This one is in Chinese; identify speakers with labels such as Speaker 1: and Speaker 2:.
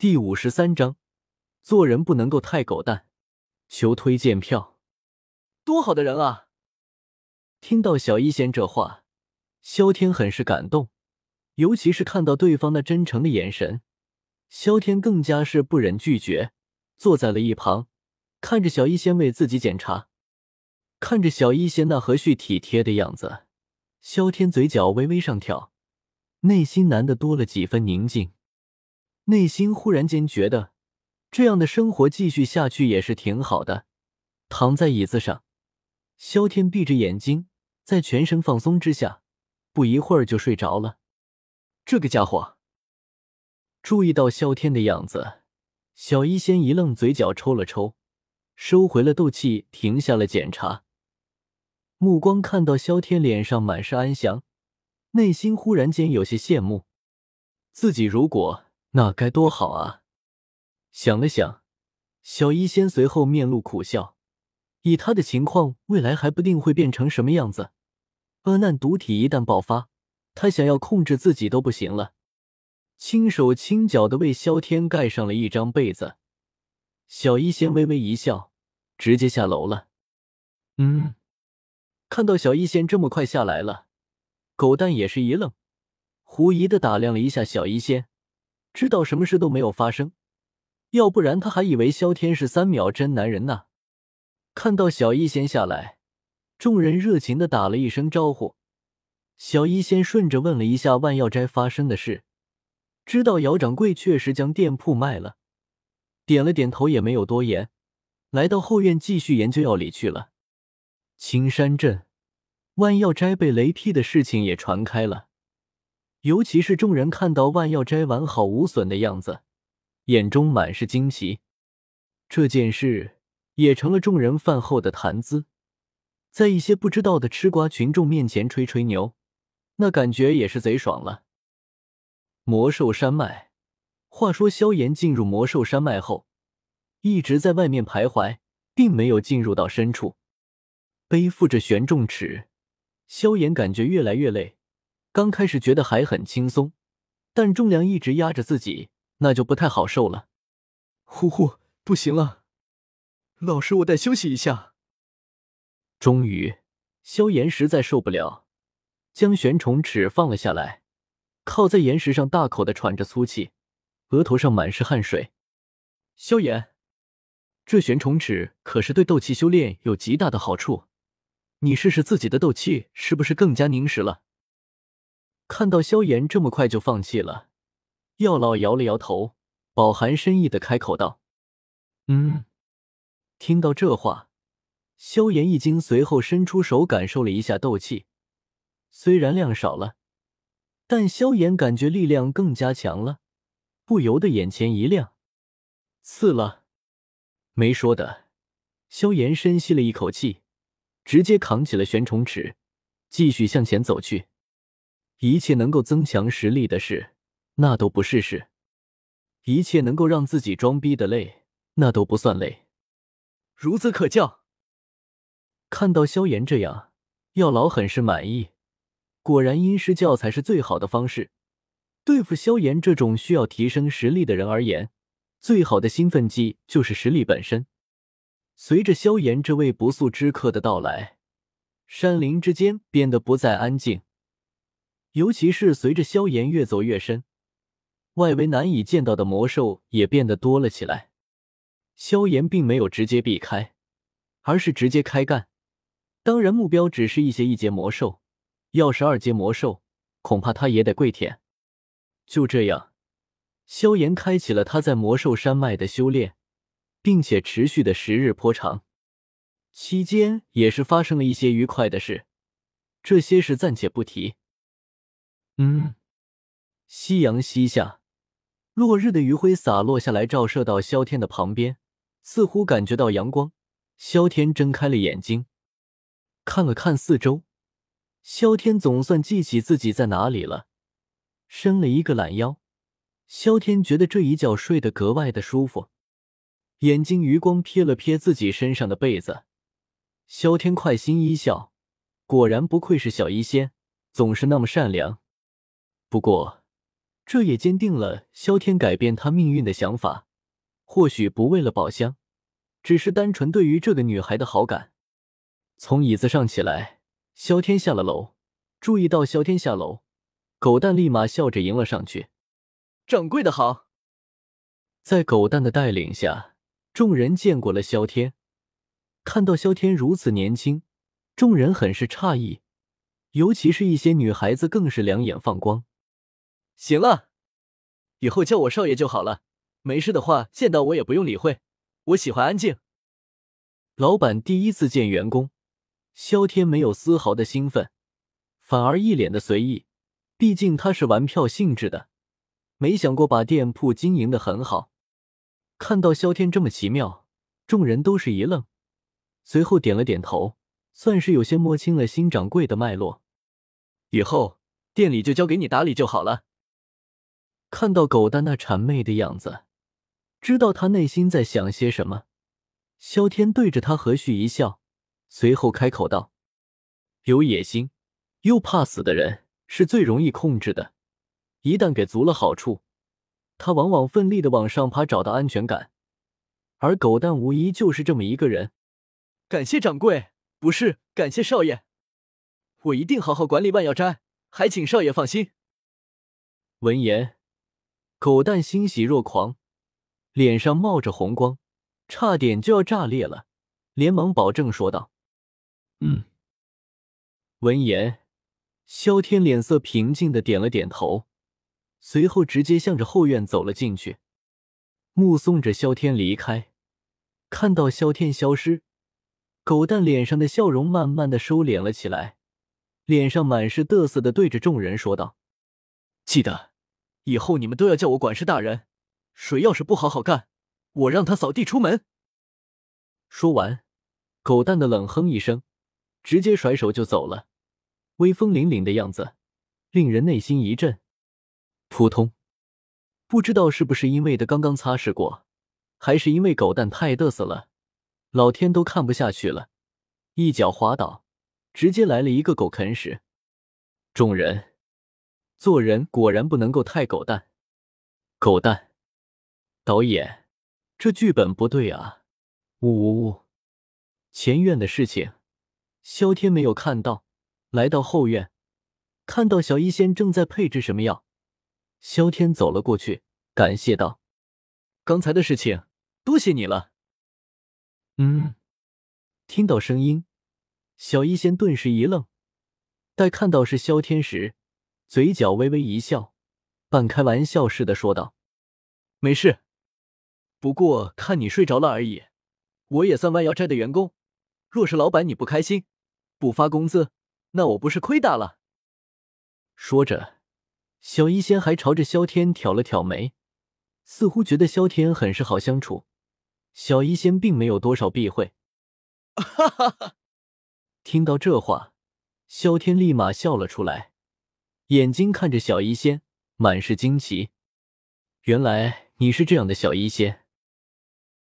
Speaker 1: 第五十三章，做人不能够太狗蛋。求推荐票。多好的人啊！听到小一仙这话，萧天很是感动，尤其是看到对方那真诚的眼神，萧天更加是不忍拒绝，坐在了一旁，看着小一仙为自己检查，看着小一仙那和煦体贴的样子，萧天嘴角微微上挑，内心难得多了几分宁静。内心忽然间觉得，这样的生活继续下去也是挺好的。躺在椅子上，萧天闭着眼睛，在全身放松之下，不一会儿就睡着了。这个家伙，注意到萧天的样子，小医仙一愣，嘴角抽了抽，收回了斗气，停下了检查，目光看到萧天脸上满是安详，内心忽然间有些羡慕。自己如果……那该多好啊！想了想，小医仙随后面露苦笑。以他的情况，未来还不定会变成什么样子。恶难毒体一旦爆发，他想要控制自己都不行了。轻手轻脚的为萧天盖上了一张被子，小医仙微微一笑，直接下楼了。嗯，看到小医仙这么快下来了，狗蛋也是一愣，狐疑的打量了一下小医仙。知道什么事都没有发生，要不然他还以为萧天是三秒真男人呢。看到小医仙下来，众人热情的打了一声招呼。小医仙顺着问了一下万药斋发生的事，知道姚掌柜确实将店铺卖了，点了点头，也没有多言，来到后院继续研究药理去了。青山镇万药斋被雷劈的事情也传开了。尤其是众人看到万药斋完好无损的样子，眼中满是惊奇。这件事也成了众人饭后的谈资，在一些不知道的吃瓜群众面前吹吹牛，那感觉也是贼爽了。魔兽山脉，话说萧炎进入魔兽山脉后，一直在外面徘徊，并没有进入到深处，背负着玄重尺，萧炎感觉越来越累。刚开始觉得还很轻松，但重量一直压着自己，那就不太好受了。呼呼，不行了，老师，我得休息一下。终于，萧炎实在受不了，将玄虫尺放了下来，靠在岩石上，大口的喘着粗气，额头上满是汗水。萧炎，这玄虫尺可是对斗气修炼有极大的好处，你试试自己的斗气是不是更加凝实了？看到萧炎这么快就放弃了，药老摇了摇头，饱含深意的开口道：“嗯。”听到这话，萧炎一惊，随后伸出手感受了一下斗气，虽然量少了，但萧炎感觉力量更加强了，不由得眼前一亮。刺了，没说的。萧炎深吸了一口气，直接扛起了玄虫尺，继续向前走去。一切能够增强实力的事，那都不是事；一切能够让自己装逼的累，那都不算累。孺子可教。看到萧炎这样，药老很是满意。果然，因师教才是最好的方式。对付萧炎这种需要提升实力的人而言，最好的兴奋剂就是实力本身。随着萧炎这位不速之客的到来，山林之间变得不再安静。尤其是随着萧炎越走越深，外围难以见到的魔兽也变得多了起来。萧炎并没有直接避开，而是直接开干。当然，目标只是一些一阶魔兽，要是二阶魔兽，恐怕他也得跪舔。就这样，萧炎开启了他在魔兽山脉的修炼，并且持续的时日颇长。期间也是发生了一些愉快的事，这些事暂且不提。嗯，夕阳西下，落日的余晖洒落下来，照射到萧天的旁边，似乎感觉到阳光。萧天睁开了眼睛，看了看四周，萧天总算记起自己在哪里了，伸了一个懒腰，萧天觉得这一觉睡得格外的舒服。眼睛余光瞥了瞥自己身上的被子，萧天快心一笑，果然不愧是小医仙，总是那么善良。不过，这也坚定了萧天改变他命运的想法。或许不为了宝箱，只是单纯对于这个女孩的好感。从椅子上起来，萧天下了楼，注意到萧天下楼，狗蛋立马笑着迎了上去：“
Speaker 2: 掌柜的好。”
Speaker 1: 在狗蛋的带领下，众人见过了萧天。看到萧天如此年轻，众人很是诧异，尤其是一些女孩子更是两眼放光。
Speaker 2: 行了，以后叫我少爷就好了。没事的话，见到我也不用理会。我喜欢安静。
Speaker 1: 老板第一次见员工，萧天没有丝毫的兴奋，反而一脸的随意。毕竟他是玩票性质的，没想过把店铺经营的很好。看到萧天这么奇妙，众人都是一愣，随后点了点头，算是有些摸清了新掌柜的脉络。
Speaker 2: 以后店里就交给你打理就好了。
Speaker 1: 看到狗蛋那谄媚的样子。知道他内心在想些什么，萧天对着他和煦一笑，随后开口道：“有野心又怕死的人是最容易控制的，一旦给足了好处，他往往奋力的往上爬，找到安全感。而狗蛋无疑就是这么一个人。”
Speaker 2: 感谢掌柜，不是感谢少爷，我一定好好管理万药斋，还请少爷放心。
Speaker 1: 闻言，狗蛋欣喜若狂。脸上冒着红光，差点就要炸裂了，连忙保证说道：“嗯。”闻言，萧天脸色平静的点了点头，随后直接向着后院走了进去，目送着萧天离开。看到萧天消失，狗蛋脸上的笑容慢慢的收敛了起来，脸上满是得瑟的对着众人说道：“
Speaker 2: 记得，以后你们都要叫我管事大人。”谁要是不好好干，我让他扫地出门。
Speaker 1: 说完，狗蛋的冷哼一声，直接甩手就走了，威风凛凛的样子令人内心一震。扑通，不知道是不是因为的刚刚擦拭过，还是因为狗蛋太嘚瑟了，老天都看不下去了，一脚滑倒，直接来了一个狗啃屎。众人做人果然不能够太狗蛋，狗蛋。导演，这剧本不对啊！呜呜呜！前院的事情，萧天没有看到。来到后院，看到小医仙正在配置什么药，萧天走了过去，感谢道：“
Speaker 2: 刚才的事情，多谢你了。”
Speaker 1: 嗯，听到声音，小医仙顿时一愣，待看到是萧天时，嘴角微微一笑，半开玩笑似的说道：“
Speaker 2: 没事。”不过看你睡着了而已，我也算万妖斋的员工。若是老板你不开心，不发工资，那我不是亏大了？
Speaker 1: 说着，小医仙还朝着萧天挑了挑眉，似乎觉得萧天很是好相处。小医仙并没有多少避讳。
Speaker 2: 哈哈哈！
Speaker 1: 听到这话，萧天立马笑了出来，眼睛看着小医仙，满是惊奇。原来你是这样的小医仙。